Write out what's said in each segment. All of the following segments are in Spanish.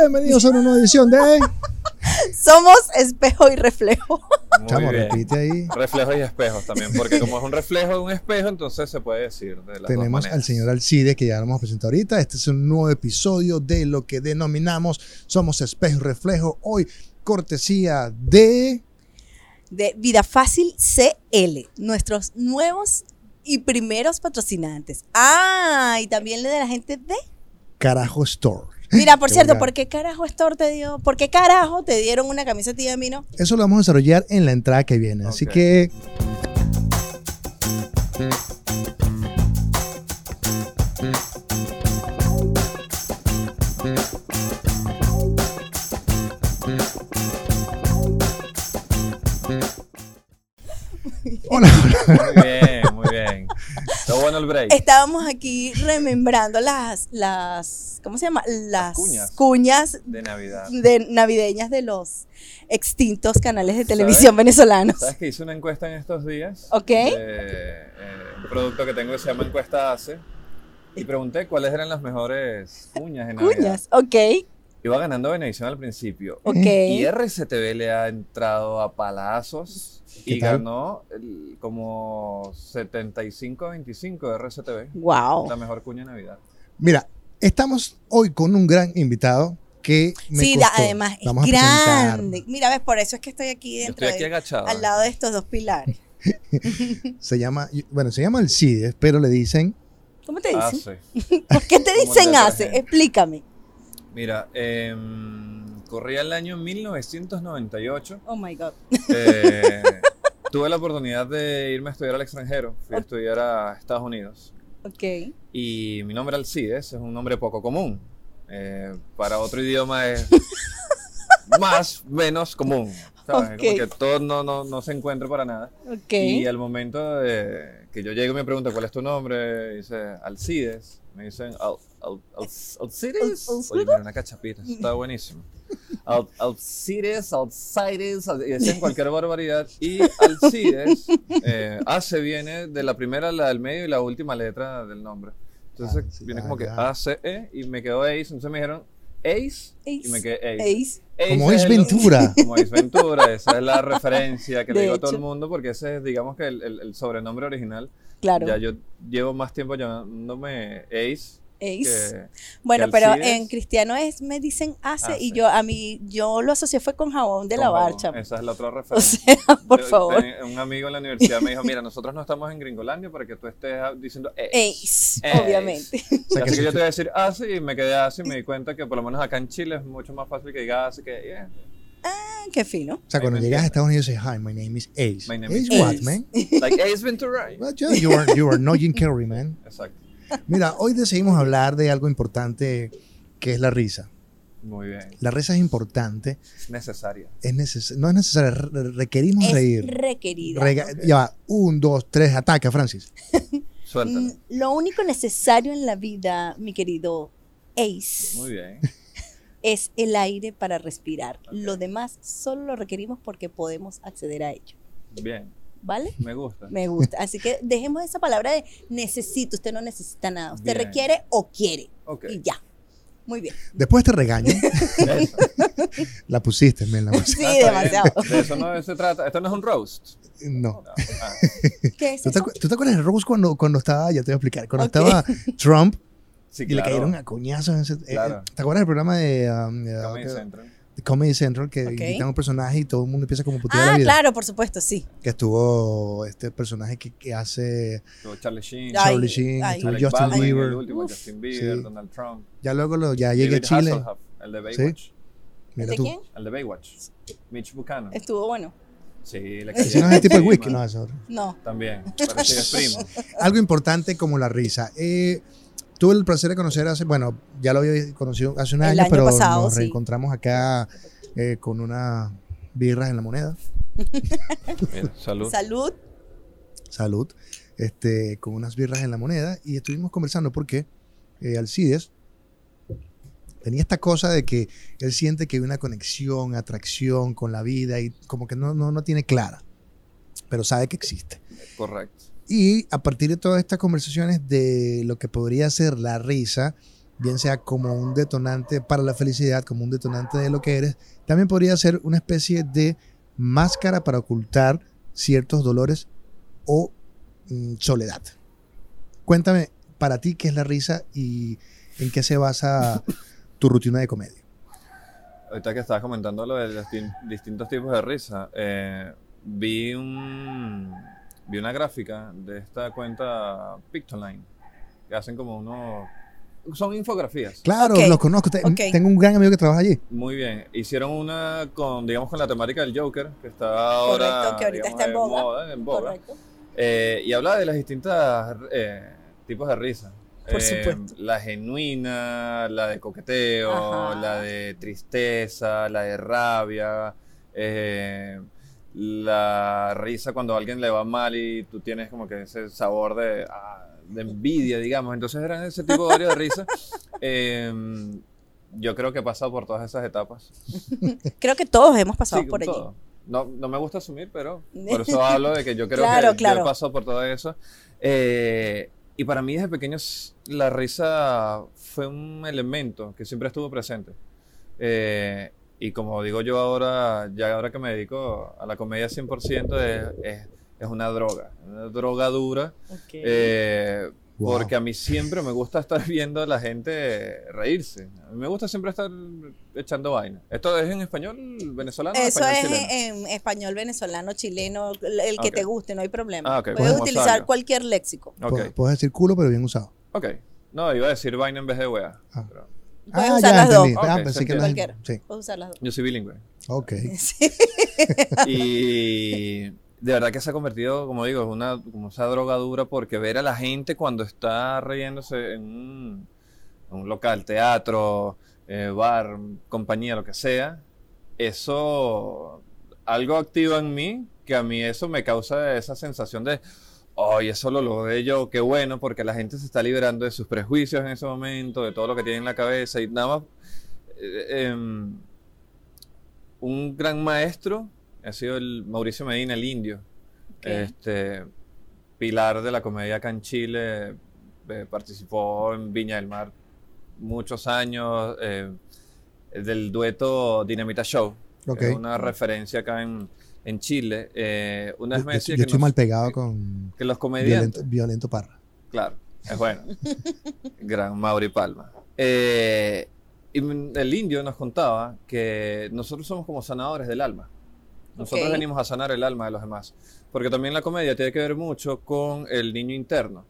Bienvenidos a una nueva edición de. Somos espejo y reflejo. Muy Chamo, bien. repite ahí. Reflejos y espejos también, porque como es un reflejo de un espejo, entonces se puede decir de las Tenemos al señor Alcides, que ya lo hemos presentado ahorita. Este es un nuevo episodio de lo que denominamos Somos Espejo y Reflejo. Hoy, cortesía de. De Vida Fácil CL, nuestros nuevos y primeros patrocinantes. Ah, y también de la gente de. Carajo Store. Mira, por Qué cierto, vulgar. ¿por qué carajo Store te dio? ¿Por qué carajo te dieron una camisa a ti y a mí no? Eso lo vamos a desarrollar en la entrada que viene. Así que. Hola, hola. Muy bien. Está bueno el break. Estábamos aquí remembrando las, las, ¿cómo se llama? Las cuñas. cuñas De Navidad. de navideñas de los extintos canales de ¿Sabes? televisión venezolanos. ¿Sabes que hice una encuesta en estos días? Ok. De, eh, un producto que tengo que se llama Encuesta ACE. Y pregunté cuáles eran las mejores cuñas en Navidad. Cuñas, ok, Iba ganando Venevisión al principio. ok. Y RCTV le ha entrado a palazos ¿Qué y tal? ganó el- como 75-25 de RCTV. Wow. La mejor cuña de Navidad. Mira, estamos hoy con un gran invitado que me Sí, costó. además es Vamos grande. Mira, ves, por eso es que estoy aquí dentro, estoy aquí de- agachado. al lado de estos dos pilares. Se llama, bueno, se llama Alcides, pero le dicen ¿Cómo te dicen? ACE. ¿Por qué te el dicen ACE? detergente. Explícame. Mira, em, corría el año 1998. Oh my God. Eh, tuve la oportunidad de irme a estudiar al extranjero. Fui a estudiar a Estados Unidos. Ok. Y mi nombre Alcides es un nombre poco común. Eh, para otro idioma es más, menos común. ¿sabes? Ok. Como que todo no, no, no se encuentra para nada. Ok. Y al momento de que yo llego y me pregunto cuál es tu nombre, dice Alcides. Me dicen Al, Al, Al- Alcides. Al- Alcides. Oye, mira, una cachapita, está buenísimo. Al, Alcides, Alcides, al- y decían cualquier barbaridad. Y Alcides, eh, A se viene de la primera, la del medio y la última letra del nombre. Entonces Ah, viene como que ya. A, C, E y me quedó Ace. Entonces me dijeron Ace, y me quedé Ace. Ace. Ace como el- Ventura. como Ace Ventura, esa es la referencia que De le digo a todo el mundo porque ese es, digamos que el, el- el sobrenombre original. Claro. Ya yo llevo más tiempo llamándome Ace Ace. que... Bueno, que pero en cristiano es me dicen ACE y Ace. yo a mí yo lo asocié fue con jabón de con lavar, jabón. Esa es la otra O referencia. sea, por Yo- favor. Un amigo en la universidad me dijo, mira, nosotros no estamos en Gringolandia para que tú estés ah, diciendo Ace. Ace, Ace. obviamente. O sea, que Así que yo te voy a decir Ace y me quedé Ace y me di cuenta que por lo menos acá en Chile es mucho más fácil que diga Ace que yeah. Ah, Qué fino. o sea, cuando llegas a. Estados Unidos, dices, hi, my name is Ace. My name Ace is what, Ace. man? Like Ace Ventura. Well, yeah, you are, you are no Jim Carrey, man. Exacto. Mira, hoy decidimos hablar de algo importante que es la risa. Muy bien. La risa es importante, Es necesaria. es neces- no es necesario, re- requerimos Es reír. requerida. Ok. Ya va, un, dos, tres, ataca, Francis. Suéltalo. Mm, Lo único necesario en la vida, mi querido Ace, Muy bien. es el aire para respirar. Lo demás solo lo requerimos porque podemos acceder a ello. Bien. ¿Vale? Me gusta. Me gusta. Así que dejemos esa palabra de necesito. Usted no necesita nada. Usted Bien. requiere o quiere. Y ya. Muy bien. Después te regaño. La pusiste, men, la Sí, pusiste. Ah, está demasiado. De eso no se trata. Esto no es un roast. No. No. Ah, ¿Qué es ¿Tú te, eso? acu- tú te acuerdas de Rose cuando, cuando estaba, ya te voy a explicar, cuando estaba Trump sí, y le cayeron a coñazos? en ese- eh, Claro. ¿Te acuerdas del programa de, um, eh, Comedy que- Central. Comedy Central que Ok. invitan a un personaje y todo el mundo empieza como putear la Ah, vida? claro, por supuesto, sí. Que estuvo este personaje que, que hace Estuvo Charlie Sheen. Ay, Charlie Sheen, ay. estuvo Alec Justin Baldwin, Bieber. El último, Uf. Justin Bieber, Sí. Donald Trump. Ya luego lo, ya llegué a Chile. Hasselhoff, el de Baywatch. Mira ¿De tú. quién? El de Baywatch. Mitch Buchanan. Estuvo bueno. Sí, le Ese no es el tipo de Sí, whisky, no, eso. No. También. Pero sí es primo. Algo importante como la risa. Eh, tuve el placer de conocer hace, bueno, ya lo había conocido hace un año, año pero pasado, nos sí. reencontramos acá eh, con unas birras en la moneda. Mira, salud. Salud. Salud. Este, con unas birras en la moneda y estuvimos conversando porque eh, Alcides tenía esta cosa de que él siente que hay una conexión, atracción con la vida y como que no, no, no tiene clara, pero sabe que existe. Correcto. Y a partir de todas estas conversaciones de lo que podría ser la risa, bien sea como un detonante para la felicidad, como un detonante de lo que eres, también podría ser una especie de máscara para ocultar ciertos dolores o mm, soledad. Cuéntame para ti qué es la risa y en qué se basa tu rutina de comedia. Ahorita que estabas comentando lo de los distin- distintos tipos de risa, eh, vi un vi una gráfica de esta cuenta Pictoline que hacen como unos son infografías. Claro, los conozco. Tengo un gran amigo que trabaja allí. Muy bien. Hicieron una con digamos con la temática del Joker que está ahora Correcto, que ahorita digamos, está en boga. moda, en boga. Correcto. Eh, y hablaba de las distintas eh, tipos de risa. Por Eh, supuesto. La genuina, la de coqueteo, Ajá. la de tristeza, la de rabia, eh, la risa cuando a alguien le va mal y tú tienes como que ese sabor de, ah, de envidia, digamos. Entonces eran ese tipo de varios de risa. Eh, yo creo que he pasado por todas esas etapas. Creo que todos hemos pasado Sí, por allí. todo. No, no me gusta asumir, pero por eso hablo de que yo creo Claro, que claro. yo he pasado por todo eso. Eh, y para mí desde pequeño la risa fue un elemento que siempre estuvo presente. Eh, y como digo yo ahora, ya ahora que me dedico a la comedia 100%, es, es, es una droga, una droga dura. Eh, Wow. Porque a mí siempre me gusta estar viendo a la gente reírse. A mí me gusta siempre estar echando vaina. ¿Esto es en español venezolano Eso español es chileno? en español, venezolano, chileno, el que te guste, no hay problema. Ah, Puedes utilizar cualquier léxico. Puedes decir culo, pero bien usado. ok. No, iba a decir vaina en vez de wea. Ah. pero Puedes Ah, usar ya las dos. entendí. Ah, que las- Cualquiera. Sí, Puedes usar las dos. yo soy bilingüe. ok. Sí. Y de verdad que se ha convertido, como digo, en una como esa droga dura porque ver a la gente cuando está riéndose en un, en un local, teatro, eh, bar, compañía, lo que sea, eso algo activa en mí que a mí eso me causa esa sensación de, ay, eso lo logré yo, qué bueno, porque la gente se está liberando de sus prejuicios en ese momento, de todo lo que tiene en la cabeza y nada más. eh, em, un gran maestro ha sido el Mauricio Medina, el indio, este pilar de la comedia acá en Chile, eh, participó en Viña del Mar muchos años, eh, del dueto Dinamita Show, que Ok. es una referencia acá en, en Chile. Eh, una vez Yo, me yo- decía yo que, estoy nos- mal pegado con que los comediantes... violento, violento Parra. Claro, es bueno. Gran Mauri Palma. Eh, y el indio nos contaba que nosotros somos como sanadores del alma. Nosotros Ok. venimos a sanar el alma de los demás. Porque también la comedia tiene que ver mucho con el niño interno.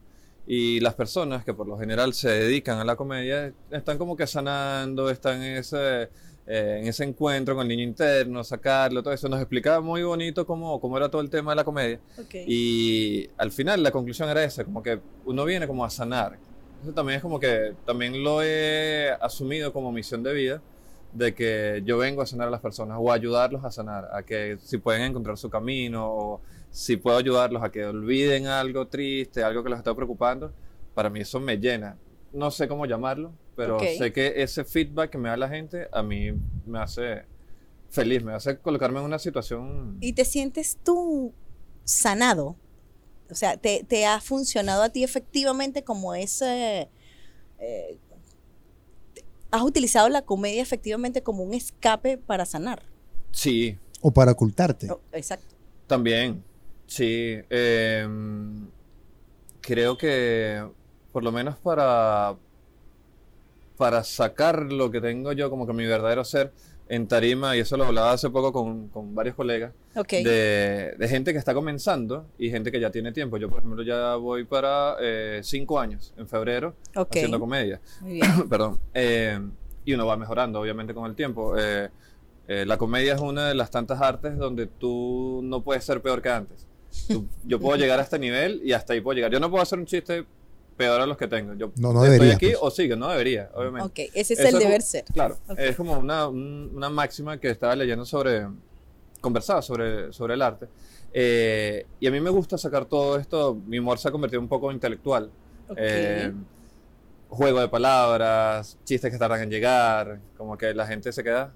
Y las personas que por lo general se dedican a la comedia están como que sanando, están en ese, eh, en ese encuentro con el niño interno, sacarlo, todo eso. Nos explicaba muy bonito cómo, cómo era todo el tema de la comedia. Ok. Y al final la conclusión era esa, como que uno viene como a sanar. Eso también es como que también lo he asumido como misión de vida, de que yo vengo a sanar a las personas o a ayudarlos a sanar, a que si pueden encontrar su camino o si puedo ayudarlos a que olviden algo triste, algo que los está preocupando, para mí eso me llena. No sé cómo llamarlo, pero sé que ese feedback que me da la gente a mí me hace feliz, me hace colocarme en una situación... ¿Y te sientes tú sanado? O sea, ¿te, te ha funcionado a ti efectivamente como ese... eh, ¿Has utilizado la comedia efectivamente como un escape para sanar? Sí, O para ocultarte. Oh, exacto. También, sí. em, creo que por lo menos para, para sacar lo que tengo yo como que mi verdadero ser en tarima, y eso lo hablaba hace poco con, con varios colegas, Ok. de, de gente que está comenzando y gente que ya tiene tiempo. Yo, por ejemplo, ya voy para eh, cinco años, en febrero, ok. haciendo comedia. Muy bien. Perdón. Eh, y uno va mejorando, obviamente, con el tiempo. Eh, eh, la comedia es una de las tantas artes donde tú no puedes ser peor que antes. Tú- yo puedo llegar a este nivel y hasta ahí puedo llegar. Yo no puedo hacer un chiste peor a los que tengo. Yo No, no estoy deberías, aquí pues. o sigue, no debería, obviamente. Ok, ese es Eso el como- deber ser. Claro, Ok. es como una, un- una máxima que estaba leyendo sobre, conversaba sobre, sobre el arte. Eh, y a mí me gusta sacar todo esto, mi humor se ha convertido un poco intelectual. Ok. Eh, juego de palabras, chistes que tardan en llegar, como que la gente se queda.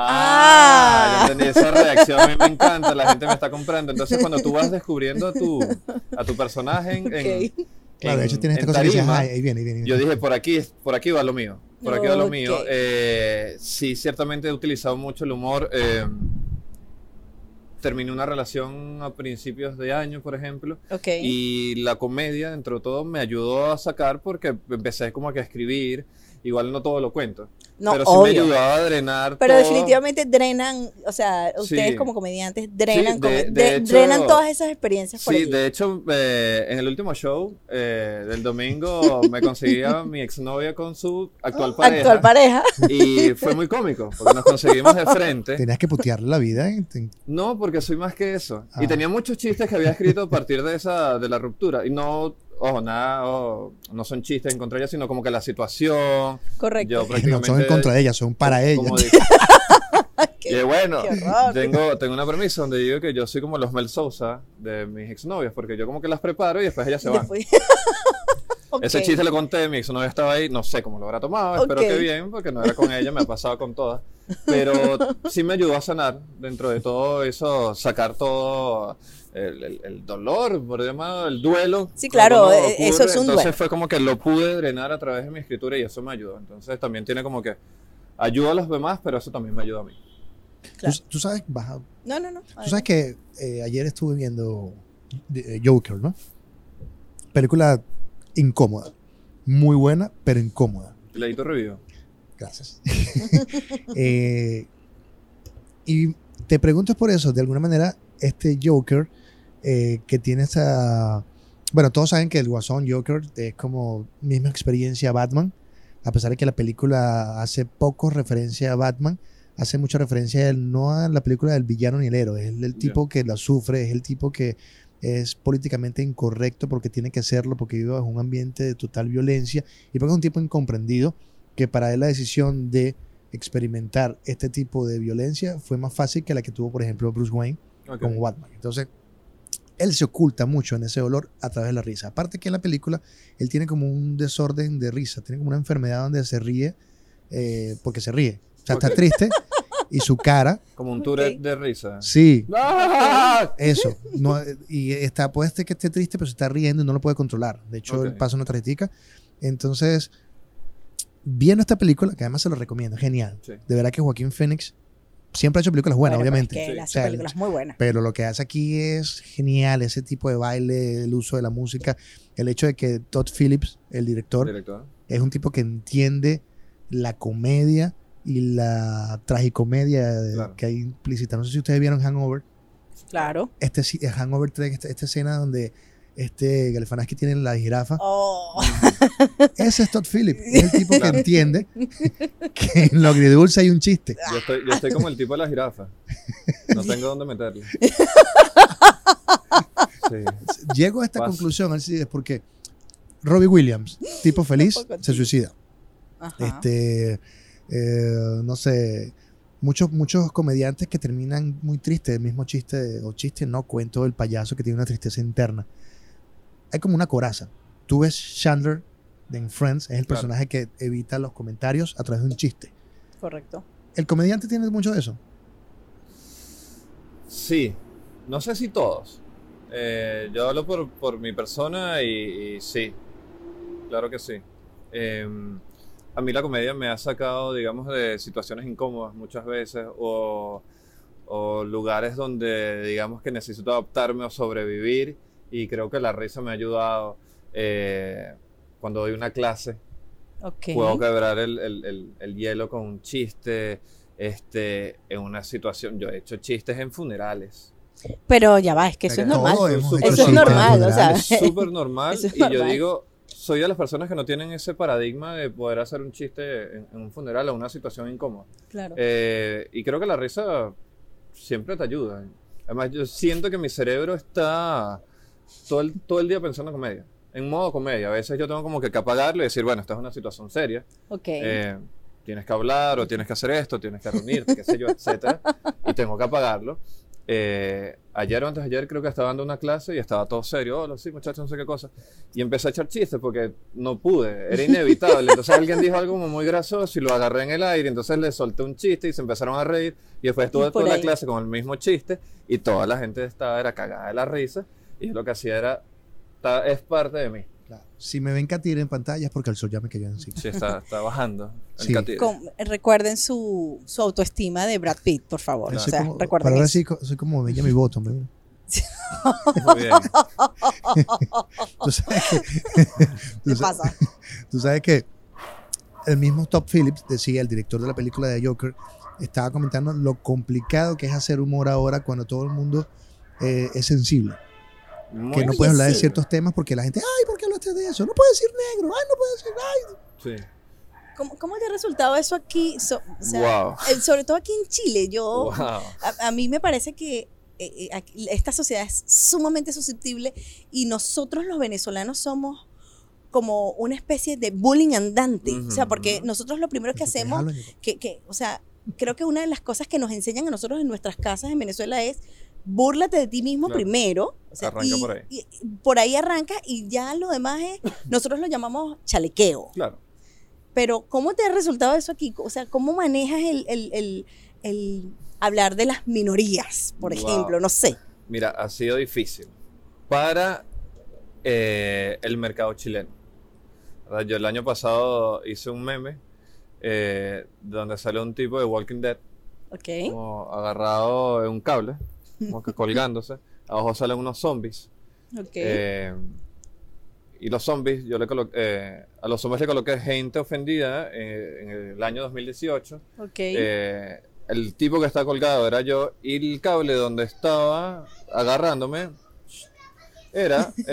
Ah. Ah, ya entendí esa reacción, a mí me encanta, la gente me está comprando. Entonces, cuando tú vas descubriendo a tu, a tu personaje en, en- Ok. Claro, de en- hecho tienes esta en cosa que dices, tarima, "Ay, ahí viene, ahí viene. ahí Yo viene". dije, por aquí, por aquí va lo mío. Por aquí va lo Ok. mío. Eh, sí, ciertamente he utilizado mucho el humor. eh, terminé una relación a principios de año, por ejemplo. Ok. Y la comedia, dentro de todo, me ayudó a sacar porque empecé como que a escribir. Igual no todo lo cuento. no, pero sí me ayudaba a drenar Pero todo. definitivamente drenan, o sea, ustedes Sí. como comediantes drenan, Sí, como- de- de de- hecho- drenan todas esas experiencias por Sí, allí. de hecho, eh, en el último show eh, del domingo me conseguí a mi exnovia con su actual pareja. Actual pareja. Y fue muy cómico, porque nos conseguimos de frente. Tenías que putearle la vida. ¿eh? No, porque soy más que eso. Ah. Y tenía muchos chistes que había escrito a partir de esa, de la ruptura. Y no, ojo, nada, ojo, no son chistes en contra de ella, sino como que la situación. Correcto. Yo No prácticamente. son en contra de ella, son para ella. como dije- Qué- y bueno, tengo, tengo una premisa donde digo que yo soy como los Mel Sousa de mis exnovias, porque yo como que las preparo y después ellas se van. Después- Ok. Ese chiste lo conté, mi exnovia estaba ahí, no sé cómo lo habrá tomado, espero Ok. que bien, porque no era con ella, me ha pasado con todas. Pero sí me ayudó a sanar dentro de todo eso, sacar todo el, el- el dolor, por demás, el duelo. Sí, claro, eh, eso es un Entonces duelo. fue como que lo pude drenar a través de mi escritura y eso me ayudó. Entonces también tiene como que ayuda a los demás, pero eso también me ayuda a mí. Claro. Tú, tú sabes, baja- No, no, no. tú sabes que eh, ayer estuve viendo eh, Joker, ¿no? Película incómoda. Muy buena, pero incómoda. Leí tu review. Gracias. Eh, y te pregunto por eso, de alguna manera, este Joker eh, que tiene esa... Bueno, todos saben que el Guasón Joker es como misma experiencia a Batman, a pesar de que la película hace poco referencia a Batman, hace mucha referencia a él, no a la película del villano ni el héroe, es el tipo que la sufre, es el tipo que es políticamente incorrecto porque tiene que hacerlo, porque vive bajo un ambiente de total violencia y porque es un tipo incomprendido que para él la decisión de experimentar este tipo de violencia fue más fácil que la que tuvo, por ejemplo, Bruce Wayne Ok. como Batman. Entonces, él se oculta mucho en ese dolor a través de la risa. Aparte que en la película, él tiene como un desorden de risa, tiene como una enfermedad donde se ríe eh, porque se ríe. O sea, está triste y su cara, Como un. Tourette de risa. sí, ¡Ah! eso. No, eh, y está, puede ser que esté triste, pero se está riendo y no lo puede controlar. De hecho, él pasa una tarjetica. Entonces, viendo esta película, que además se lo recomiendo, genial. Sí. De verdad que Joaquín Phoenix siempre ha hecho películas buenas, Bueno, obviamente. Es que él Sí. hace O sea, películas muy buenas. Pero lo que hace aquí es genial, ese tipo de baile, el uso de la música, el hecho de que Todd Phillips, el director, Director. es un tipo que entiende la comedia y la tragicomedia de- Claro. que hay implícita. No sé si ustedes vieron Hangover. Claro. Este sí- Hangover 3, esta, esta escena donde este Galifianakis tiene la jirafa. Oh, Ese es Todd Phillips. Es el tipo que entiende que en lo agridulce hay un chiste. Yo estoy, yo estoy como el tipo de la jirafa. No tengo dónde meterle. Sí. Llego a esta Pasa. conclusión, Alcides, porque Robbie Williams, tipo feliz, se suicida. ajá. Este, eh, no sé, muchos, muchos comediantes que terminan muy tristes, el mismo chiste, o chiste, no cuento del payaso que tiene una tristeza interna. Hay como una coraza. Tú ves Chandler de en Friends, es el Claro. personaje que evita los comentarios a través de un chiste. Correcto. El comediante tiene mucho de eso. Sí, no sé si todos. Eh, yo hablo por, por mi persona y, y sí, claro que sí. Eh, a mí la comedia me ha sacado, digamos, de situaciones incómodas muchas veces o, o lugares donde, digamos, que necesito adaptarme o sobrevivir y creo que la risa me ha ayudado. eh, cuando doy una clase, Ok. puedo quebrar el, el- el- el hielo con un chiste. Este, en una situación, yo he hecho chistes en funerales. Pero ya va, es que eso es normal. Eso es normal, o sea. Es súper normal. Es y yo digo, soy de las personas que no tienen ese paradigma de poder hacer un chiste en, en un funeral o una situación incómoda. Claro. Eh, y creo que la risa siempre te ayuda. Además, yo siento que mi cerebro está todo el, todo el día pensando en comedia. En modo comedia. A veces yo tengo como que apagarlo y decir, bueno, esta es una situación seria. ok. Eh, tienes que hablar o tienes que hacer esto, tienes que reunirte, qué sé yo, etcétera, y tengo que apagarlo. Eh, ayer o antes de ayer creo que estaba dando una clase y estaba todo serio, hola, sí, muchachos, no sé qué cosa, y empecé a echar chistes porque no pude, era inevitable. Entonces alguien dijo algo como muy gracioso y lo agarré en el aire, entonces le solté un chiste y se empezaron a reír, y después estuve toda la ahí. clase con el mismo chiste y toda la gente estaba era cagada de la risa, y lo que hacía era, ta- es parte de mí. Claro. Si me ven Catira en pantalla es porque el sol ya me cayó encima. Sí, está, está bajando. el Sí. Con- recuerden su, su autoestima de Brad Pitt, por favor. Yo O soy sea, como- recuerden para ahora eso. sí soy como Benjamin Button. ¿verdad? Muy bien. Tú sabes que, tú ¿Qué sa- pasa? tú sabes que el mismo Top Phillips decía, el director de la película de Joker, estaba comentando lo complicado que es hacer humor ahora cuando todo el mundo eh, es sensible. Muy que no puedes hablar de ciertos temas porque la gente, ay, ¿por qué hablaste de eso? No puedes decir negro, ay, no puedes decir, ay. Sí. ¿Cómo, cómo te ha resultado eso aquí? So- o sea, Wow. eh, sobre todo aquí en Chile. Yo, Wow. a, a mí me parece que eh, eh, aquí- esta sociedad es sumamente susceptible y nosotros los venezolanos somos como una especie de bullying andante. O sea, porque nosotros lo primero que hacemos que, que, o sea, creo que una de las cosas que nos enseñan a nosotros en nuestras casas en Venezuela es búrlate de ti mismo Claro. primero. o sea, Arranca y- por ahí. y- y por ahí arranca y ya lo demás es, nosotros lo llamamos chalequeo. Claro. Pero ¿cómo te ha resultado eso aquí? O sea, ¿cómo manejas el, el- el- el hablar de las minorías, por Wow. ejemplo? No sé. Mira, ha sido difícil para eh, el mercado chileno. Yo el año pasado hice un meme eh, donde sale un tipo de Walking Dead ¿Ok? como agarrado en un cable, como que colgándose. Abajo salen unos zombies. Ok. Eh, y los zombies, yo le colo- eh, a los zombies le coloqué gente ofendida en el año 2018. ok. Eh, el tipo que está colgado era yo y el cable donde estaba agarrándome era...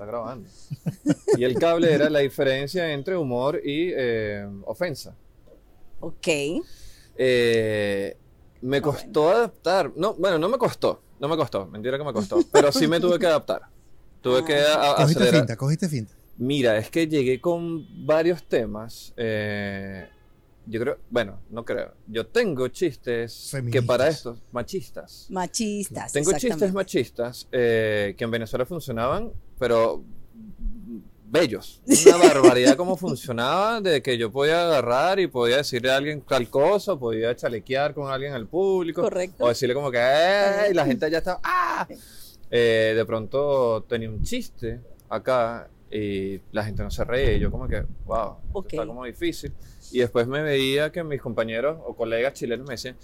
está grabando. Y el cable era la diferencia entre humor y eh, ofensa. ok. Eh, me costó adaptar. No, bueno, no me costó. No me costó. Mentira que me costó. Pero sí me tuve que adaptar. Tuve que a- a- Cogiste acelerar. finta, cogiste finta. Mira, es que llegué con varios temas. eh, yo creo, bueno, no creo. Yo tengo chistes que para estos, machistas. Machistas. Tengo chistes machistas eh, que en Venezuela funcionaban, pero bellos. Una barbaridad cómo funcionaba, de que yo podía agarrar y podía decirle a alguien tal cosa, podía chalequear con alguien al público. Correcto. O decirle como que, ¡eh! Y la gente ya estaba, ¡ah! Eh, de pronto tenía un chiste acá y la gente no se reía. Y yo como que, wow, esto está como difícil. Y después me veía que mis compañeros o colegas chilenos me decían,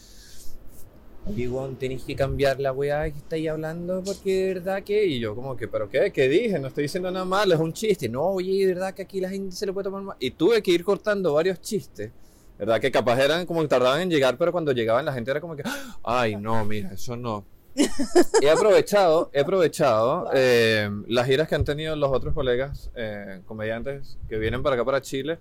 weón, tenés que cambiar la weá que estáis hablando porque de verdad que... Y yo como que, ¿pero qué? ¿Qué dije? No estoy diciendo nada malo, es un chiste. No, oye, de verdad que aquí la gente se lo puede tomar mal. Y tuve que ir cortando varios chistes, ¿verdad? Que capaz eran como que tardaban en llegar, pero cuando llegaban la gente era como que, ay, no, mira, eso no. he aprovechado, he aprovechado eh, las giras que han tenido los otros colegas eh, comediantes que vienen para acá, para Chile,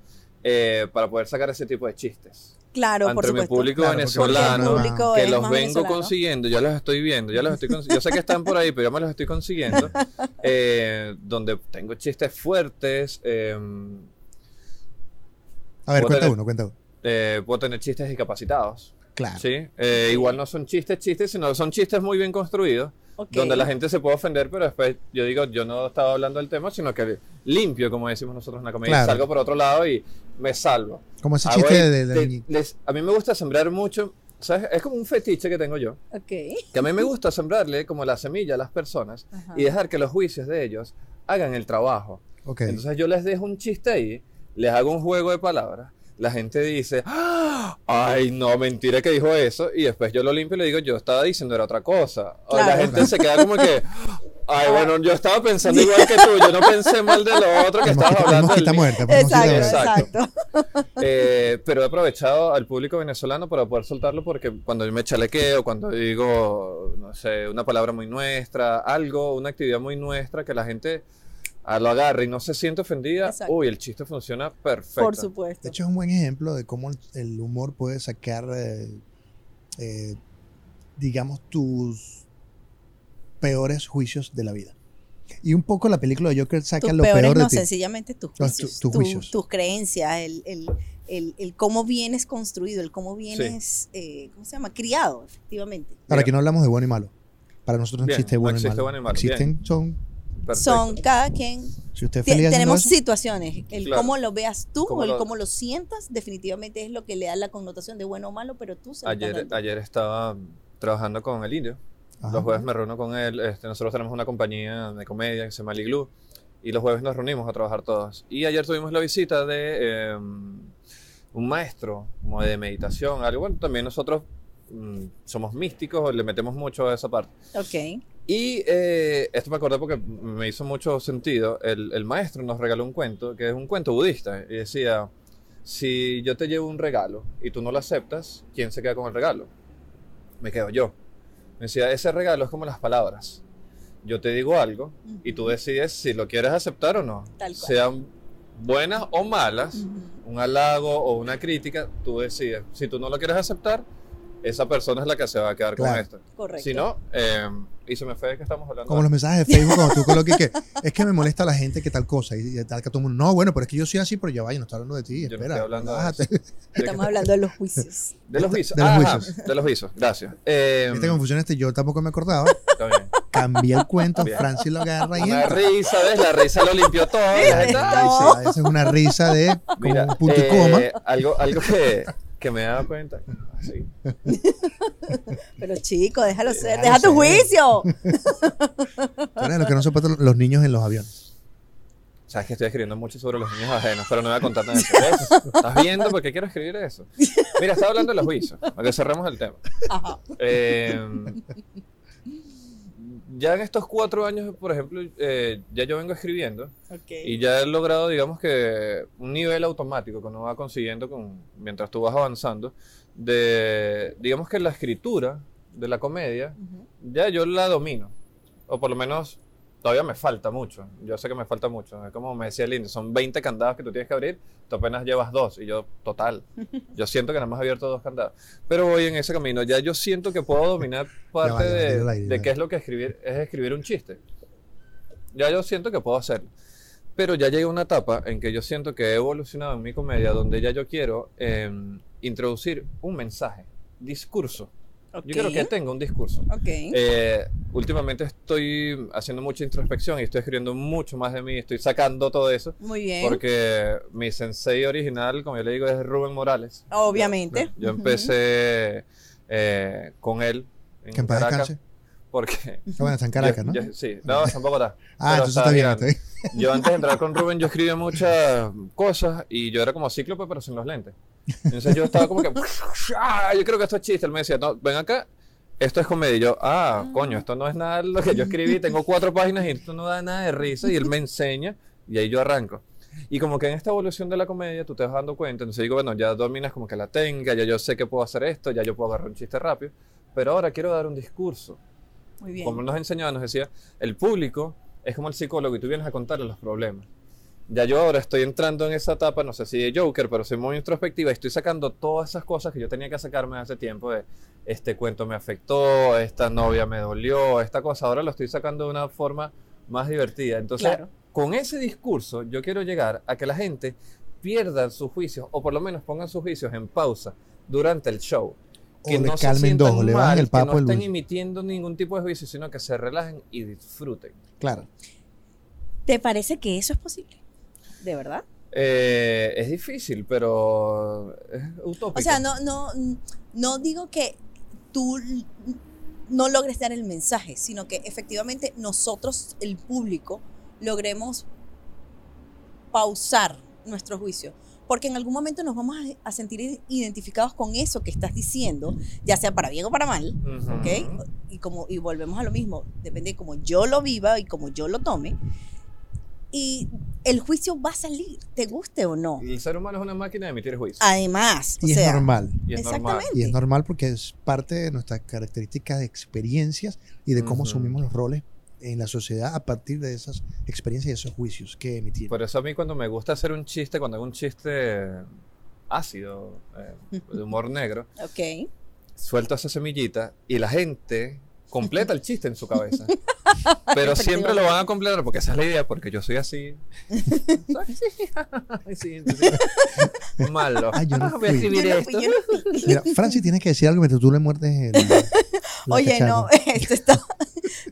eh, para poder sacar ese tipo de chistes Claro, por entre mi supuesto. público Claro, venezolano público que los vengo venezolano. consiguiendo, ya los estoy viendo, ya los estoy yo sé que están por ahí, pero ya me los estoy consiguiendo, eh, donde tengo chistes fuertes, eh, A ver, cuenta tener- uno, cuenta uno. eh, puedo tener chistes discapacitados, Claro. ¿sí? Eh, igual no son chistes, chistes, sino son chistes muy bien construidos, Donde la gente se puede ofender, pero después yo digo, yo no estaba hablando del tema, sino que limpio, como decimos nosotros en la comedia, Claro. salgo por otro lado y me salvo. Como ese Hago chiste de, de, te- de- les- a mí me gusta sembrar mucho, ¿sabes? Es como un fetiche que tengo yo. Ok. Que a mí me gusta sembrarle como la semilla a las personas Ajá. y dejar que los juicios de ellos hagan el trabajo. Ok. Entonces yo les dejo un chiste ahí, les hago un juego de palabras, la gente dice, "Ah, ay no, mentira que dijo eso, y después yo lo limpio y le digo, yo estaba diciendo era otra cosa. O la gente se queda como que, ay bueno, yo estaba pensando igual que tú, yo no pensé mal de lo otro que estabas hablando. del mío". muerta. Exacto, muerta. exacto. Eh, pero he aprovechado al público venezolano para poder soltarlo porque cuando yo me chalequeo, cuando digo, no sé, una palabra muy nuestra, algo, una actividad muy nuestra, que la gente ah, lo agarre y no se siente ofendida, Exacto. uy, el chiste funciona perfecto. Por De supuesto. hecho, es un buen ejemplo de cómo el, humor puede sacar, eh, eh, digamos, tus peores juicios de la vida. Y un poco la película de Joker saca tus lo peores, peor de no, ti. sencillamente tus juicios. tu- tus tu- juicios. tus creencias, el, el, el, el cómo vienes construido, el cómo vienes, eh, ¿cómo se llama? Criado, efectivamente. Ahora, Mira. aquí no hablamos de bueno y malo. Para nosotros no Bien, existe no bueno, y, malo. bueno y malo, Existen, son, Perfecto. Son cada quien. si usted feliz tenemos eso, situaciones. El Claro. cómo lo veas tú o el lo- cómo lo sientas, definitivamente es lo que le da la connotación de bueno o malo, pero tú estás Ayer, ayer estaba trabajando con el indio. Ajá. Los jueves me reúno con él. Este, nosotros tenemos una compañía de comedia que se llama Liglu. y los jueves nos reunimos a trabajar todos. Y ayer tuvimos la visita de eh, un maestro como de meditación, algo. Bueno, también nosotros mm, somos místicos, le metemos mucho a esa parte. Ok. Y eh, esto me acordé porque me hizo mucho sentido. El, el maestro nos regaló un cuento, que es un cuento budista, y decía, si yo te llevo un regalo y tú no lo aceptas, ¿quién se queda con el regalo? Me quedo yo. Me decía, ese regalo es como las palabras. Yo te digo algo y tú decides si lo quieres aceptar o no. Tal cual. Sean buenas o malas, un halago o una crítica, tú decides. Si tú no lo quieres aceptar, esa persona es la que se va a quedar con esto. Correcto. Si no, eh, y se me fue de que estamos hablando. Como los mensajes de Facebook cuando tú coloques que es que me molesta la gente que tal cosa y, y tal que todo el mundo, no, bueno, pero es que yo soy así, pero ya vaya, no estoy hablando de ti, Yo espera, estoy hablando de relájate. ¿De qué Estamos hablando de los juicios. De los vicios. De los Ajá, vicios. de los vicios, gracias. Eh, Esta confusión este yo tampoco me acordaba, está bien. cambié el cuento, Bien. Francis lo agarra y Una entra. risa, ¿ves? La risa lo limpió todo. la Esa "Ay, risa, esa es una risa de como Mira, un punto eh, y coma. Algo, algo que, que me he dado cuenta. Sí. Pero chico, déjalo ser. Déjalo Deja tu juicio. Eres lo que no soportan los niños en los aviones. Sabes que estoy escribiendo mucho sobre los niños ajenos, pero no voy a contar nada de eso. ¿Estás viendo por qué quiero escribir eso? Mira, estaba hablando de los juicios, que cerremos el tema. Ajá. Eh, ya en estos cuatro años, por ejemplo, eh, ya yo vengo escribiendo y ya he logrado, digamos que, un nivel automático que uno va consiguiendo con, mientras tú vas avanzando, de, digamos que la escritura de la comedia, ya yo la domino, o por lo menos todavía me falta mucho, yo sé que me falta mucho, es como me decía Linda, son 20 candados que tú tienes que abrir, tú apenas llevas dos, y yo, total, yo siento que nada más he abierto dos candados, pero voy en ese camino, ya yo siento que puedo dominar parte ya de, de qué es lo que escribir, es escribir un chiste, ya yo siento que puedo hacerlo. Pero ya llega una etapa en que yo siento que he evolucionado en mi comedia donde ya yo quiero em, introducir un mensaje, discurso. Yo quiero que tenga un discurso. Ok. Eh, últimamente estoy haciendo mucha introspección y estoy escribiendo mucho más de mí, estoy sacando todo eso. Muy bien. Porque mi sensei original, como yo le digo, es Rubén Morales. Obviamente. Yo empecé eh, con él en Que en paz Caracas. descanse. Porque. Ah, bueno, está en Caracas, yo- ¿no? yo- sí, no, está en Bogotá. ah, pero entonces está bien. está bien. Yo antes de entrar con Rubén, yo escribía muchas cosas y yo era como cíclope, pero sin los lentes. Entonces yo estaba como que, "Ah, yo creo que esto es chiste. Él me decía, no, ven acá, esto es comedia. Y yo, ah, coño, esto no es nada de lo que yo escribí. Tengo cuatro páginas y esto no da nada de risa. Y él me enseña y ahí yo arranco. Y como que en esta evolución de la comedia tú te vas dando cuenta. Entonces digo, bueno, ya dominas como que la tenga, ya yo sé que puedo hacer esto, ya yo puedo agarrar un chiste rápido. Pero ahora quiero dar un discurso Muy bien. como nos enseñaba, nos decía, el público es como el psicólogo y tú vienes a contarle los problemas. Ya yo ahora estoy entrando en esa etapa, no sé si de Joker, pero soy muy introspectiva y estoy sacando todas esas cosas que yo tenía que sacarme hace tiempo de este cuento me afectó, esta novia me dolió, esta cosa, ahora lo estoy sacando de una forma más divertida. Entonces, Claro. con ese discurso yo quiero llegar a que la gente pierda sus juicios o por lo menos pongan sus juicios en pausa durante el show. O le calmen sientan dos, mal, el papo que no el estén dulce. emitiendo ningún tipo de juicio, sino que se relajen y disfruten. Claro. ¿Te parece que eso es posible? ¿De verdad? Eh, es difícil, pero es utópico. O sea, no, no, no digo que tú no logres dar el mensaje, sino que efectivamente nosotros, el público, logremos pausar nuestro juicio. Porque en algún momento nos vamos a, sentir identificados con eso que estás diciendo, ya sea para bien o para mal. ¿ok? Y, como, y volvemos a lo mismo, depende de cómo yo lo viva y cómo yo lo tome. Y el juicio va a salir, te guste o no. El ser humano es una máquina de emitir juicios. Además, o Y es sea, normal. y es normal. exactamente. Y es normal porque es parte de nuestras características de experiencias y de cómo asumimos los roles en la sociedad a partir de esas experiencias y esos juicios que emitimos. Por eso a mí cuando me gusta hacer un chiste, cuando hago un chiste ácido, eh, de humor negro, suelto esa semillita y la gente completa el chiste en su cabeza. Pero siempre lo van a completar porque esa es la idea, porque yo soy así. Sí, sí. Malo. Ay, yo no Voy a fui. escribir Yo no esto. fui, yo no fui. Mira, Francis, tienes que decir algo mientras tú le muerdes el. Oye, no, esto está.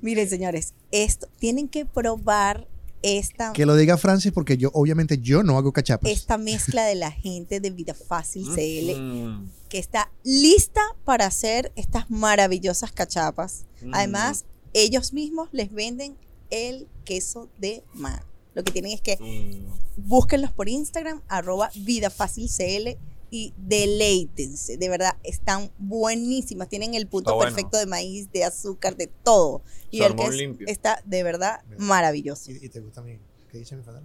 Miren, señores, esto tienen que probar esta, Que lo diga Francis porque yo, obviamente, yo no hago cachapas. esta mezcla de la gente de Vida Fácil CL Mm, que está lista para hacer estas maravillosas cachapas. mm. Además, ellos mismos les venden el queso de mar. Lo que tienen es que Mm. búsquenlos por Instagram, arroba vidafacilcl y deleítense. De verdad, están buenísimas. Tienen el punto bueno. perfecto de maíz, de azúcar, de todo. Y el que armó es- limpio. está de verdad Mira. maravilloso. ¿Y, y te gusta mi, qué dice mi fatal?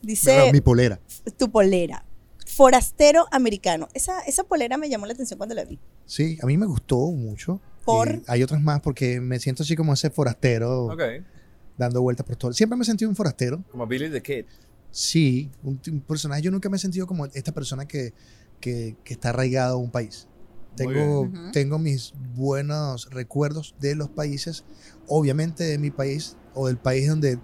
Dice mi polera. tu polera. Forastero americano. Esa, esa polera me llamó la atención cuando la vi. Sí, a mí me gustó mucho. ¿Por? Y hay otras más porque me siento así como ese forastero Ok. dando vueltas por todo. Siempre me he sentido un forastero. Como Billy the Kid. Sí, un, un personaje. Yo nunca me he sentido como esta persona que, que, que está arraigado a un país. Tengo, tengo mis buenos recuerdos de los países, obviamente de mi país o del país donde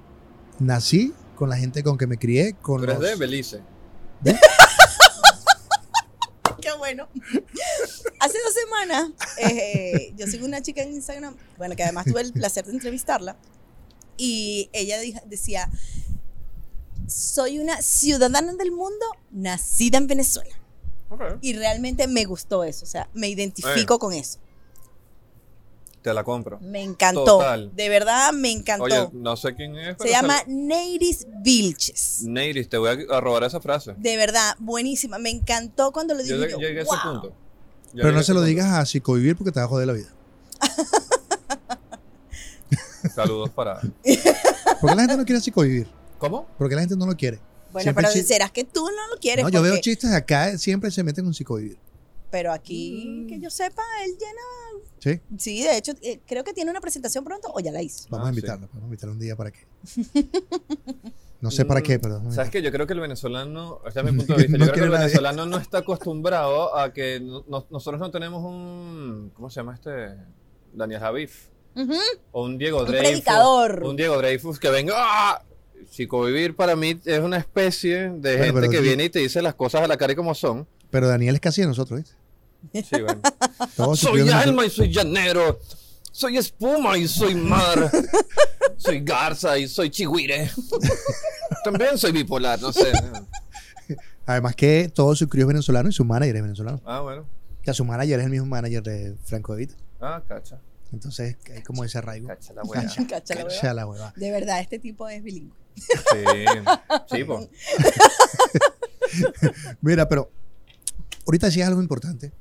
nací, con la gente con que me crié, con eres los- de Belice. Qué bueno. Hace dos semanas, eh, yo sigo una chica en Instagram, bueno, que además tuve el placer de entrevistarla, y ella dijo- decía, soy una ciudadana del mundo nacida en Venezuela. Y realmente me gustó eso, o sea, me identifico con eso. Te la compro. Me encantó. Total. De verdad, me encantó. Oye, no sé quién es. Se pero llama sal- Neiris Vilches. Neiris, te voy a- a robar esa frase. De verdad, buenísima. Me encantó cuando lo Yo dije. llegué yo, llegué a ese punto. Yo Pero no se lo punto. digas a psicovivir porque te va a joder la vida. Saludos para. ¿Por qué la gente no quiere psicovivir? ¿Cómo? Porque la gente no lo quiere. Bueno, Siempre pero serás que tú no lo quieres. No, yo veo chistes acá, siempre se meten en un psicovivir. Pero aquí, Mm. que yo sepa, él llena. ¿Sí? Sí, de hecho, eh, creo que tiene una presentación pronto o ya la hizo. Vamos Ah, a sí. invitarla, vamos a invitarla un día para qué. No sé para qué, pero ¿Sabes qué? Yo creo que el venezolano, este es mi punto de vista, No yo creo que el nadie. venezolano no está acostumbrado a que no- no- nosotros no tenemos un, ¿cómo se llama este? Daniel Javif. O un Diego Un Dreyfus. predicador. Un Diego Dreyfus que venga. ¡ah! Psicovivir para mí es una especie de gente pero que viene y te dice las cosas a la cara y como son. Pero Daniel es casi de nosotros, ¿viste? Sí, bueno. Todos soy alma y soy llanero. Soy espuma y soy mar. soy garza y soy chigüire. También soy bipolar, no sé. Además que todo su crío es venezolano y su manager es venezolano. Ah, bueno. O sea, su manager es el mismo manager de Franco De Vita. Ah, cacha. Entonces hay como ese arraigo. Cacha la wea. Cacha, Cacha la cacha hueva. la hueva. De verdad, este tipo es bilingüe. Sí. Sí, po. Mira, pero ahorita decías algo importante,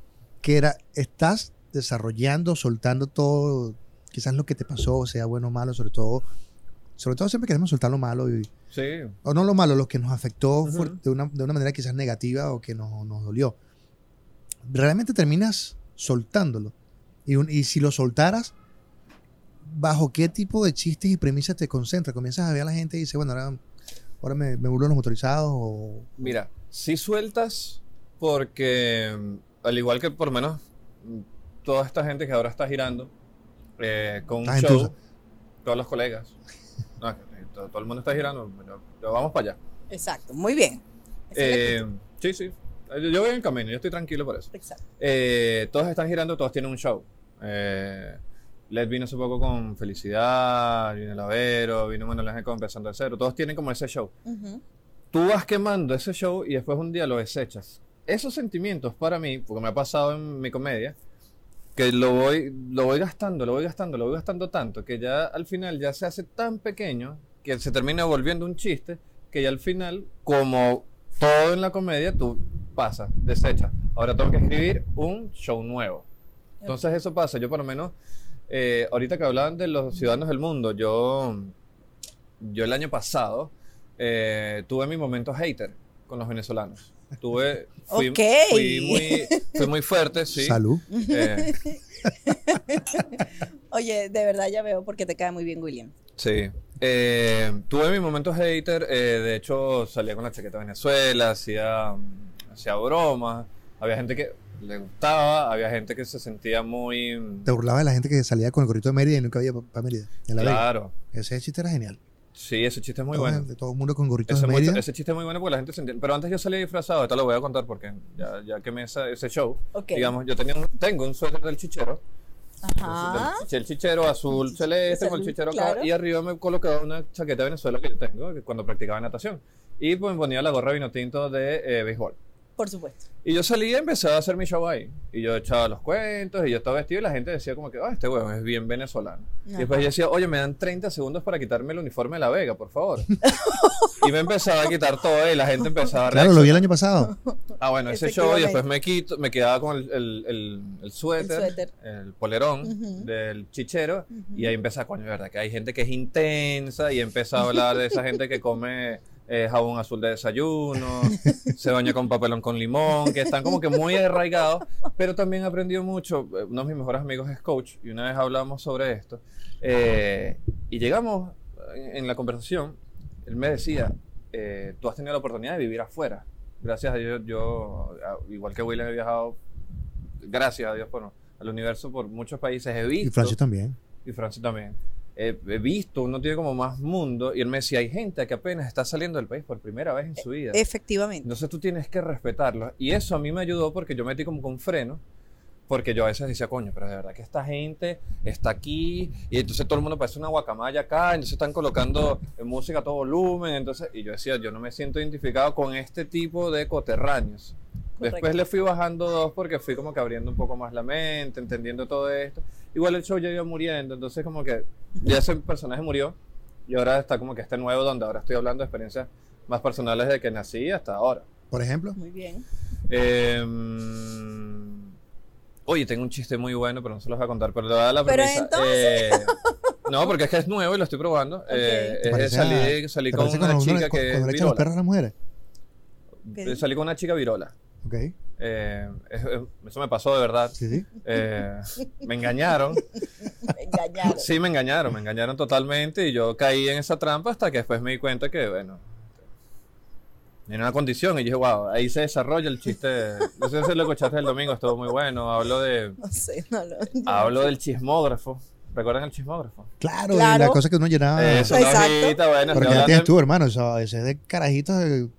que era, estás desarrollando, soltando todo, quizás lo que te pasó, sea bueno o malo, sobre todo, sobre todo siempre queremos soltar lo malo, y, Sí. o no lo malo, lo que nos afectó Ujú. fuer- de, una, de una manera quizás negativa o que nos, nos dolió. Realmente terminas soltándolo. Y, un- y si lo soltaras, ¿bajo qué tipo de chistes y premisas te concentras? Comienzas a ver a la gente y dices, bueno, ahora, ahora me, me burlo los motorizados o... Mira, si sueltas porque, al igual que por lo menos toda esta gente que ahora está girando eh, con un show, todos los colegas, no, todo, todo el mundo está girando, ya vamos para allá. Exacto, muy bien. Eh, sí, sí, yo, yo voy en camino, yo estoy tranquilo por eso. Exacto. Eh, todos están girando, todos tienen un show. Eh, Led vino hace poco con Felicidad, vino el Avero, vino Manuel Ángel con Empezando de Cero, todos tienen como ese show. Ujú. tú vas quemando ese show y después un día lo desechas. Esos sentimientos para mí, porque me ha pasado en mi comedia, que lo voy, lo voy gastando, lo voy gastando, lo voy gastando tanto, que ya al final ya se hace tan pequeño que se termina volviendo un chiste, que ya al final, como todo en la comedia, tú pasas, desechas. Ahora tengo que escribir un show nuevo. Entonces eso pasa, yo por lo menos, eh, ahorita que hablaban de los ciudadanos del mundo, yo, yo el año pasado eh, tuve mi momento hater con los venezolanos. Tuve, fui, Ok. fui muy, fui muy fuerte, sí. Salud. Eh, Oye, de verdad ya veo porque te cae muy bien, William. sí. Eh, tuve mi momento hater, eh, de hecho salía con la chaqueta de Venezuela, hacía, hacía bromas, había gente que le gustaba, había gente que se sentía muy... Te burlabas de la gente que salía con el gorrito de Mérida y nunca había para Mérida. En la Vega. Claro, Ese chiste era genial. sí, ese chiste es muy todo, bueno. de todo el mundo con gorritos Ese, de muy- Mérida. ese chiste es muy bueno porque la gente se entiende. Pero antes yo salía disfrazado, esto lo voy a contar porque ya, ya quemé esa- ese show. Ok. Digamos, yo tenía un- tengo un suéter del chichero. Ajá. el chichero azul celeste con el chichero acá. claro. Y arriba me colocaba una chaqueta de Venezuela que yo tengo que cuando practicaba natación. Y pues me ponía la gorra vino tinto de eh, béisbol. Por supuesto. Y yo salí y empecé a hacer mi show ahí. Y yo echaba los cuentos y yo estaba vestido y la gente decía como que, ah, este huevón es bien venezolano. Y Ajá. después yo decía, oye, me dan 30 segundos para quitarme el uniforme de La Vega, por favor. y me empezaba a quitar todo y la gente empezaba a Claro, lo vi el año pasado. Ah, bueno, ese show y después me quito, me quedaba con el, el, el, el suéter, El suéter. el polerón Ujú. del chichero y ahí empezaba, coño, de verdad que hay gente que es intensa y empezó a hablar de esa gente que come eh, jabón azul de desayuno, se baña con papelón con limón, que están como que muy arraigados, pero también he aprendido mucho, eh, uno de mis mejores amigos es coach y una vez hablamos sobre esto eh, y llegamos en, la conversación, él me decía, eh, tú has tenido la oportunidad de vivir afuera, gracias a Dios, yo, igual que William, he viajado, gracias a Dios por, al universo por muchos países, he visto Y Francis también. y Francis también. He, he visto, uno tiene como más mundo y él me decía, hay gente que apenas está saliendo del país por primera vez en su vida. Efectivamente. Entonces tú tienes que respetarlo. Y eso a mí me ayudó porque yo metí como con freno. Porque yo a veces decía, coño, pero de verdad que esta gente está aquí y entonces todo el mundo parece una guacamaya acá, entonces están colocando eh, música a todo volumen, entonces, y yo decía, yo no me siento identificado con este tipo de coterráneos. Después le fui bajando dos porque fui como que abriendo un poco más la mente, entendiendo todo esto. Igual el show ya iba muriendo, entonces como que ya ese personaje murió y ahora está como que este nuevo donde ahora estoy hablando de experiencias más personales desde que nací hasta ahora. Por ejemplo. Muy bien. Eh, oye, tengo un chiste muy bueno, pero no se los voy a contar, pero le voy a dar la Pero premisa. entonces- Eh, no, porque es que es nuevo y lo estoy probando. Eh, ¿Te es de salí, salí ¿Te con una chica cu- que cuando le es echan los virola. perros a las mujeres? Salí con una chica virola. Ok. Eh, es- es- eso me pasó de verdad. Sí, sí. Eh, me engañaron. Me engañaron. Sí, me engañaron, me engañaron totalmente y yo caí en esa trampa hasta que después me di cuenta que, bueno, en una condición y dije, wow, ahí se desarrolla el chiste. No sé si lo escuchaste el domingo, estuvo muy bueno. Hablo de, No sé, no lo. hablo del chismógrafo. ¿Recuerdan el chismógrafo? Claro, Claro. y la cosa que uno llenaba. Eso, Exacto. hojita, bueno, Porque tienes tú, hermano. Eso, ese es de carajitos.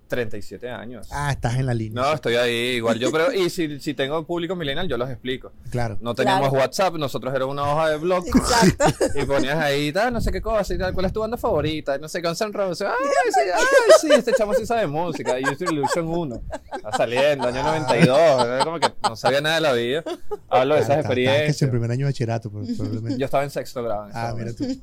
De- 37 años. Ah, estás en la línea. No, estoy ahí igual. Yo, pero, y si, si tengo público millennial, yo los explico. Claro. No teníamos Claro. WhatsApp, nosotros era una hoja de blog. Exacto. Y ponías ahí, tal, no sé qué cosa, y tal, ¿cuál es tu banda favorita? No sé, Guns N' Roses. Ay, sí, ay, sí, este chamo sí sabe música. Y yo estoy Illusion 1. Está saliendo, año 92. era Como que no sabía nada de la vida. Hablo de esas experiencias. en primer año de bachillerato, por- probablemente. Yo estaba en sexto grado. en Ah, mira tú.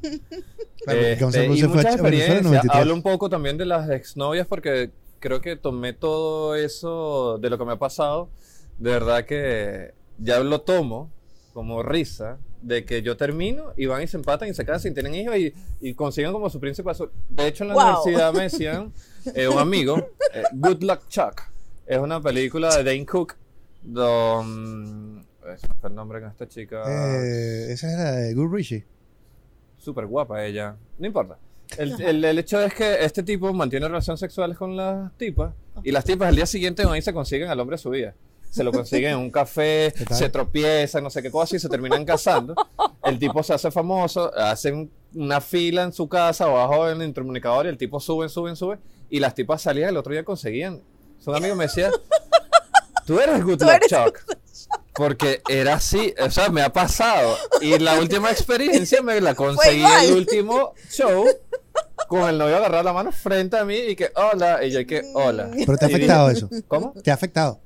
Claro, Este, Guns N' y Roses fue muchas experiencias. 93. Hablo un poco también de las exnovias porque creo que tomé todo eso de lo que me ha pasado. De verdad que ya lo tomo como risa de que yo termino y van y se empatan y se casan y tienen hijos y, y consiguen como su príncipe azul. De hecho, en la Wow. universidad me decían, eh, un amigo, eh, Good Luck Chuck. Es una película de Dane Cook. Don, no fue el nombre con esta chica. Eh, esa es la de Good Richie. Súper guapa ella. No importa. El, el- el hecho es que este tipo mantiene relaciones sexuales con las tipas y las tipas al día siguiente van y se consiguen al hombre de su vida. Se lo consiguen en un café, se tropiezan, no sé qué cosa y se terminan casando. El tipo se hace famoso, hacen una fila en su casa abajo en el intercomunicador y el tipo sube, sube, sube y las tipas salían el otro día conseguían. Un amigo me decía, tú eres Good Luck Chuck. Porque era así, o sea, me ha pasado. Y la última experiencia me la conseguí en el último show con el novio agarrado la mano frente a mí y que hola, y yo que hola. Pero te ha afectado eso. ¿Cómo? Te ha afectado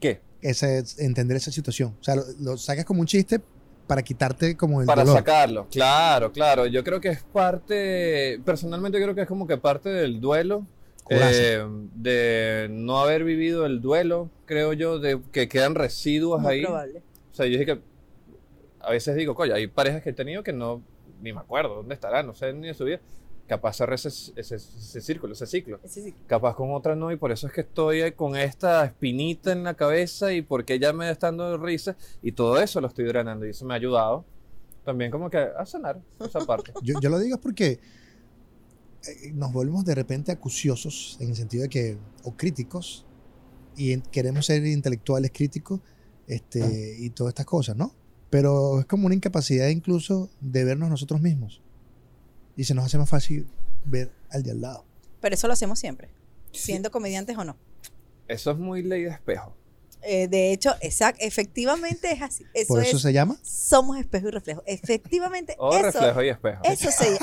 ¿Qué? ese, entender esa situación. O sea, lo, lo sacas como un chiste para quitarte como el Para dolor. sacarlo, claro, claro. Yo creo que es parte, personalmente creo que es como que parte del duelo, eh, de no haber vivido el duelo, creo yo, de que quedan residuos Muy ahí. probable. O sea, yo dije que a veces digo, coño, hay parejas que he tenido que no, ni me acuerdo dónde estarán, no sé ni de su vida. Capaz cerré ese, ese, ese círculo, ese ciclo. Ese. Capaz con otra no, y por eso es que estoy con esta espinita en la cabeza y porque ella me está dando risa y todo eso lo estoy drenando y eso me ha ayudado también como que a sanar esa parte. Yo, yo lo digo es porque eh, nos volvemos de repente acuciosos en el sentido de que, o críticos, y queremos ser intelectuales críticos este, y todas estas cosas, ¿no? Pero es como una incapacidad incluso de vernos nosotros mismos. Y se nos hace más fácil ver al de al lado. Pero eso lo hacemos siempre, siendo comediantes o no. Eso es muy ley de espejo. Eh, de hecho, exact, efectivamente es así. Eso Por es, eso se llama. somos espejo y reflejo. Efectivamente, O eso, reflejo y espejo. eso se,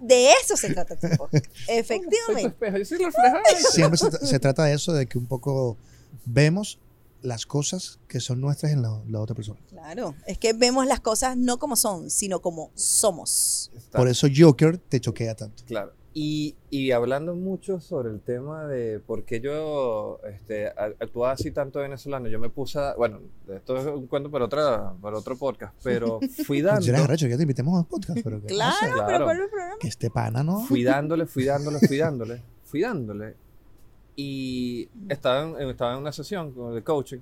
de eso se trata este podcast. Soy tu Efectivamente. espejo, yo soy reflejo. Siempre se trata de eso, de que un poco vemos las cosas que son nuestras en la, la otra persona. Claro, es que vemos las cosas no como son, sino como somos. Está- Por eso Joker te choquea tanto. Claro. Y, y hablando mucho sobre el tema de por qué yo este, a- actuaba así tanto venezolano, yo me puse, a- bueno, esto es un cuento para, otra, para otro podcast, pero fui dando, Si eres arrecho, ya te invitemos a un podcast, pero ¿qué Claro, pasa? Claro. pero ¿cuál es el problema? Que este pana, ¿no? fui dándole, fui dándole, fui dándole, fui dándole. Y estaba en, estaba en una sesión con- de coaching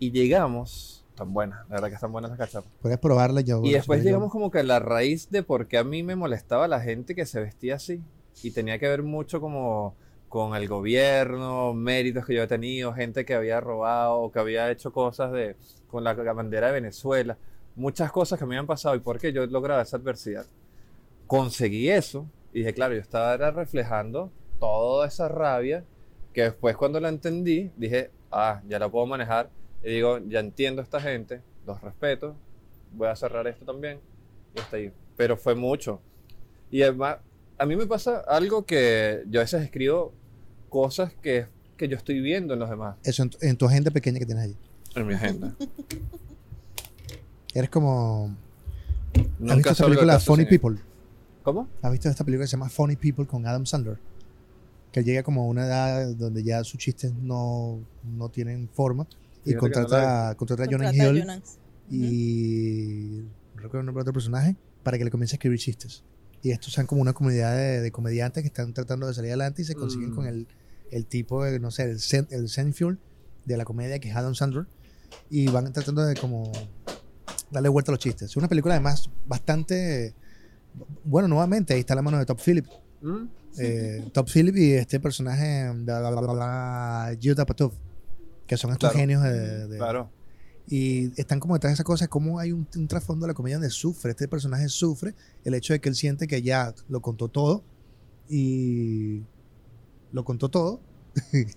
y llegamos, tan buenas, la verdad que están buenas las cachapas. Puedes probarla yo. Y después llegamos como que a la raíz de por qué a mí me molestaba la gente que se vestía así. Y tenía que ver mucho como con el gobierno, méritos que yo he tenido, gente que había robado, que había hecho cosas de, con la, la bandera de Venezuela. Muchas cosas que me habían pasado y por qué yo lograba esa adversidad. Conseguí eso y dije, claro, yo estaba reflejando toda esa rabia que después cuando la entendí, dije, ah, ya la puedo manejar. Y digo, ya entiendo a esta gente, los respeto, voy a cerrar esto también y hasta ahí. Pero fue mucho. Y además, a mí me pasa algo que yo a veces escribo cosas que, que yo estoy viendo en los demás, Eso en tu, en tu agenda pequeña que tienes allí. en mi agenda. Eres como. ¿Has visto Nunca esta salgo de película Funny People? ¿Cómo? ¿Has visto esta película que se llama Funny People con Adam Sandler? Que él llega como a una edad donde ya sus chistes no, no tienen forma y Fíjate que no contrata, contrata a a Hill Jonas. y no recuerdo el nombre de otro personaje para que le comience a escribir chistes. Y estos son como una comunidad de, de comediantes que están tratando de salir adelante y se consiguen Mm. con el, el tipo, de, no sé, el, Sen- el Seinfeld de la comedia que es Adam Sandler y van tratando de como darle vuelta a los chistes. Es una película además bastante... Bueno, nuevamente, ahí está la mano de Top Philip. ¿Mm? Eh, Top Philip y este personaje de bla, bla, bla, que son estos Claro. genios de, de- Claro. y están como detrás de esa cosa, como hay un, un trasfondo de la comedia donde sufre, este personaje sufre el hecho de que él siente que ya lo contó todo y lo contó todo.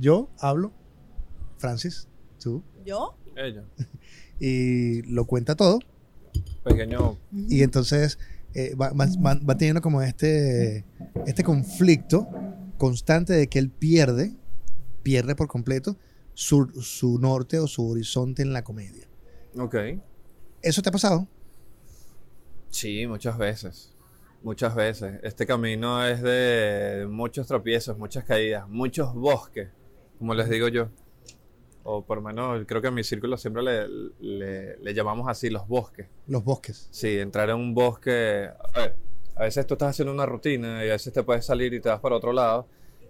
Yo hablo, Francis, tú, ¿Yo? Ella. y lo cuenta todo Pequeño. y entonces eh, va, va- va- va teniendo como este, este conflicto constante de que él pierde, pierde por completo su, su norte o su horizonte en la comedia. Ok. ¿Eso te ha pasado? Sí, muchas veces. Muchas veces. Este camino es de muchos tropiezos, muchas caídas, muchos bosques, como les digo yo. O por lo menos creo que en mi círculo siempre le, le- le llamamos así los bosques. Los bosques. Sí, entrar en un bosque. A, ver, a veces tú estás haciendo una rutina y a veces te puedes salir y te vas para otro lado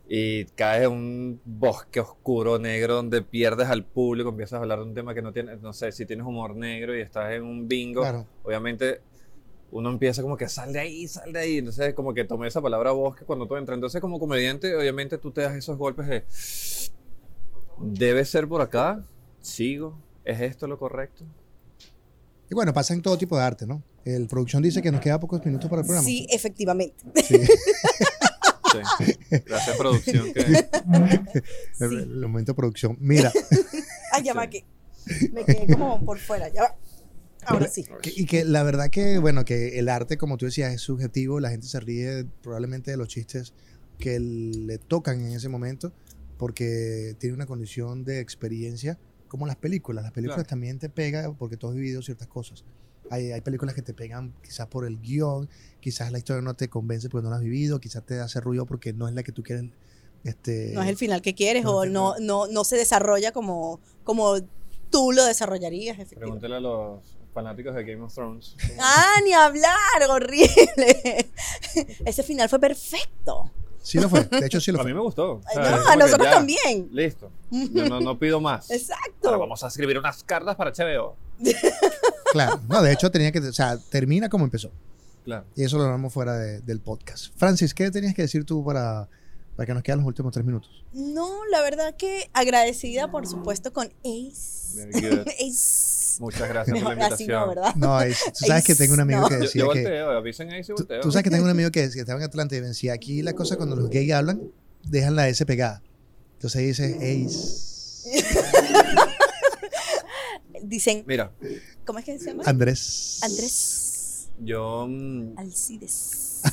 y caes en un bosque oscuro, negro, donde pierdes al público, empiezas a hablar de un tema que no tienes, no sé, si tienes humor negro y estás en un bingo, Claro. obviamente uno empieza como que sal de ahí, sal de ahí. Entonces, como que tomé esa palabra bosque cuando tú entras. Entonces, como comediante, obviamente tú te das esos golpes de. Debe ser por acá, sigo, ¿es esto lo correcto? Y bueno, pasa en todo tipo de arte, ¿no? El producción dice que nos queda pocos minutos para el programa. Sí, efectivamente. Sí. Sí. Gracias, producción. Que... El, el momento de producción. Mira, Ay, ya va que me quedé como por fuera. Ya va. Ahora sí. que- y que la verdad que, bueno, que el arte, como tú decías, es subjetivo. La gente se ríe probablemente de los chistes que le tocan en ese momento porque tiene una condición de experiencia como las películas. Las películas Claro. también te pegan porque tú has vivido ciertas cosas. Hay, hay películas que te pegan quizás por el guion, quizás la historia no te convence porque no la has vivido, quizás te hace ruido porque no es la que tú quieres. Este, No es el final que quieres no o no, no, no se desarrolla como, como tú lo desarrollarías. Pregúntale a los fanáticos de Game of Thrones. Ah, ni hablar, horrible. Ese final fue perfecto. Sí lo fue, de hecho sí lo A fue. mí me gustó. O sea, no, a nosotros ya, también. Listo. Yo no, no pido más. Exacto. Ahora vamos a escribir unas cartas para HBO. Claro, no, de hecho tenía que, o sea, termina como empezó. Claro. Y eso lo hablamos fuera de- del podcast. Francis, ¿qué tenías que decir tú para, para que nos quedan los últimos tres minutos? No, la verdad que agradecida, por supuesto, con Ace. Very good. Ace. Muchas gracias por la invitación. no, ¿verdad? No, es- tú sabes que tengo un amigo que No. Yo, decía yo que... volteo, avisen ahí si Tú, volteo. tú sabes que tengo un amigo que, decía- que estaba en Atlanta y decía, aquí la cosa cuando los gays hablan, dejan la S pegada. Entonces dice Ace. Dicen, Mira, ¿cómo es que se llama? Andrés. Andrés yo, mm,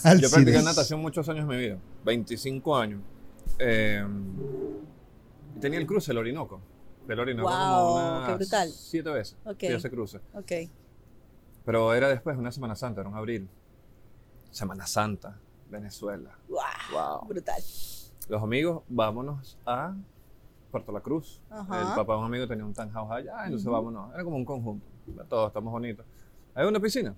Alcides. yo practiqué natación muchos años de mi vida, 25 años. Eh, tenía el cruce, el Orinoco. El Orinoco Wow, como unas qué brutal. siete veces. Ok. fui a ese cruce. Ok. Pero era después, una Semana Santa, era un abril. Semana Santa, Venezuela. Wow. Wow. Brutal. Los amigos, vámonos a Puerto La Cruz. Ajá. El papá de un amigo tenía un townhouse allá, entonces Ujú. vámonos. Era como un conjunto. Todos estamos bonitos. Hay una piscina.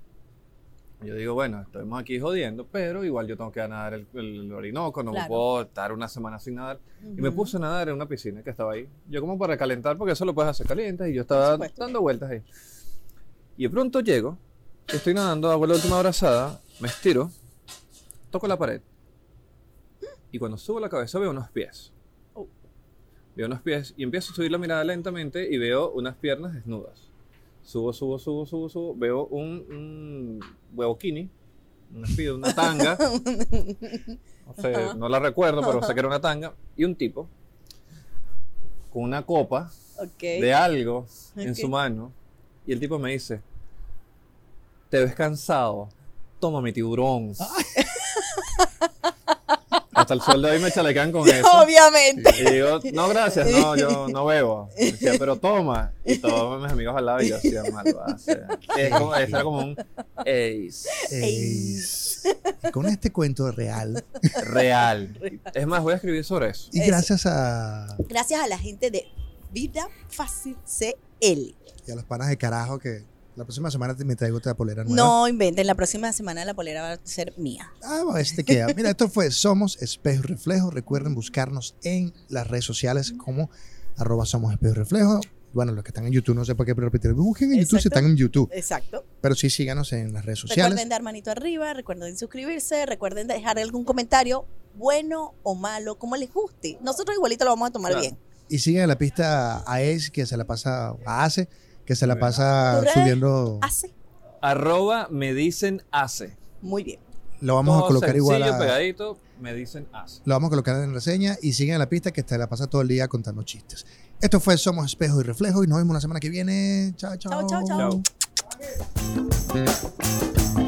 Yo digo, bueno, estamos aquí jodiendo, pero igual yo tengo que nadar el, el Orinoco, no Claro. puedo estar una semana sin nadar. Y me puse a nadar en una piscina que estaba ahí. Yo como para calentar, porque eso lo puedes hacer caliente, y yo estaba dando vueltas ahí. Y de pronto llego, estoy nadando, hago la última abrazada, me estiro, toco la pared. Y cuando subo la cabeza veo unos pies. Oh. Veo unos pies y empiezo a subir la mirada lentamente y veo unas piernas desnudas. Subo, subo, subo, subo, subo. Veo un, un huevoquini, una, una tanga. No sé, Ajá. no la recuerdo, pero sé que era una tanga. Y un tipo con una copa de algo en su mano. Y el tipo me dice, te ves cansado, toma mi tiburón. Hasta el sueldo ahí me chalecan con eso. Obviamente. Y digo, no, gracias, no, yo no bebo. Decía, pero toma. Y todos mis amigos al lado y yo hacía mal. Es como, como un ace Eh, con este cuento real. real. Es más, voy a escribir sobre eso. Y gracias a, Gracias a la gente de Vida Fácil CL. y a los panas de carajo que la próxima semana te- me traigo otra polera nueva. No inventen, la próxima semana la polera va a ser mía. Ah, bueno, este queda. Mira, esto fue Somos Espejo y Reflejo. Recuerden buscarnos en las redes sociales como arroba Somos Espejo y Reflejo. Bueno, los que están en YouTube, no sé por qué repetir. Busquen en YouTube si están en YouTube. Exacto. Pero sí síganos en las redes sociales. Recuerden dar manito arriba, recuerden suscribirse, recuerden dejar algún comentario, bueno o malo, como les guste. Nosotros igualito lo vamos a tomar Claro. bien. Y sigan la pista a Ace, que se la pasa, a Ace, que se la pasa subiendo. Hace Arroba me dicen hace. muy bien. Lo vamos a colocar igual a, pegadito, me dicen hace. Lo vamos a colocar en reseña y sigan en la pista que se la pasa todo el día contando chistes. Esto fue Somos Espejo y Reflejo y nos vemos la semana que viene. Chao, chao. Chao, chao, chao. Chao.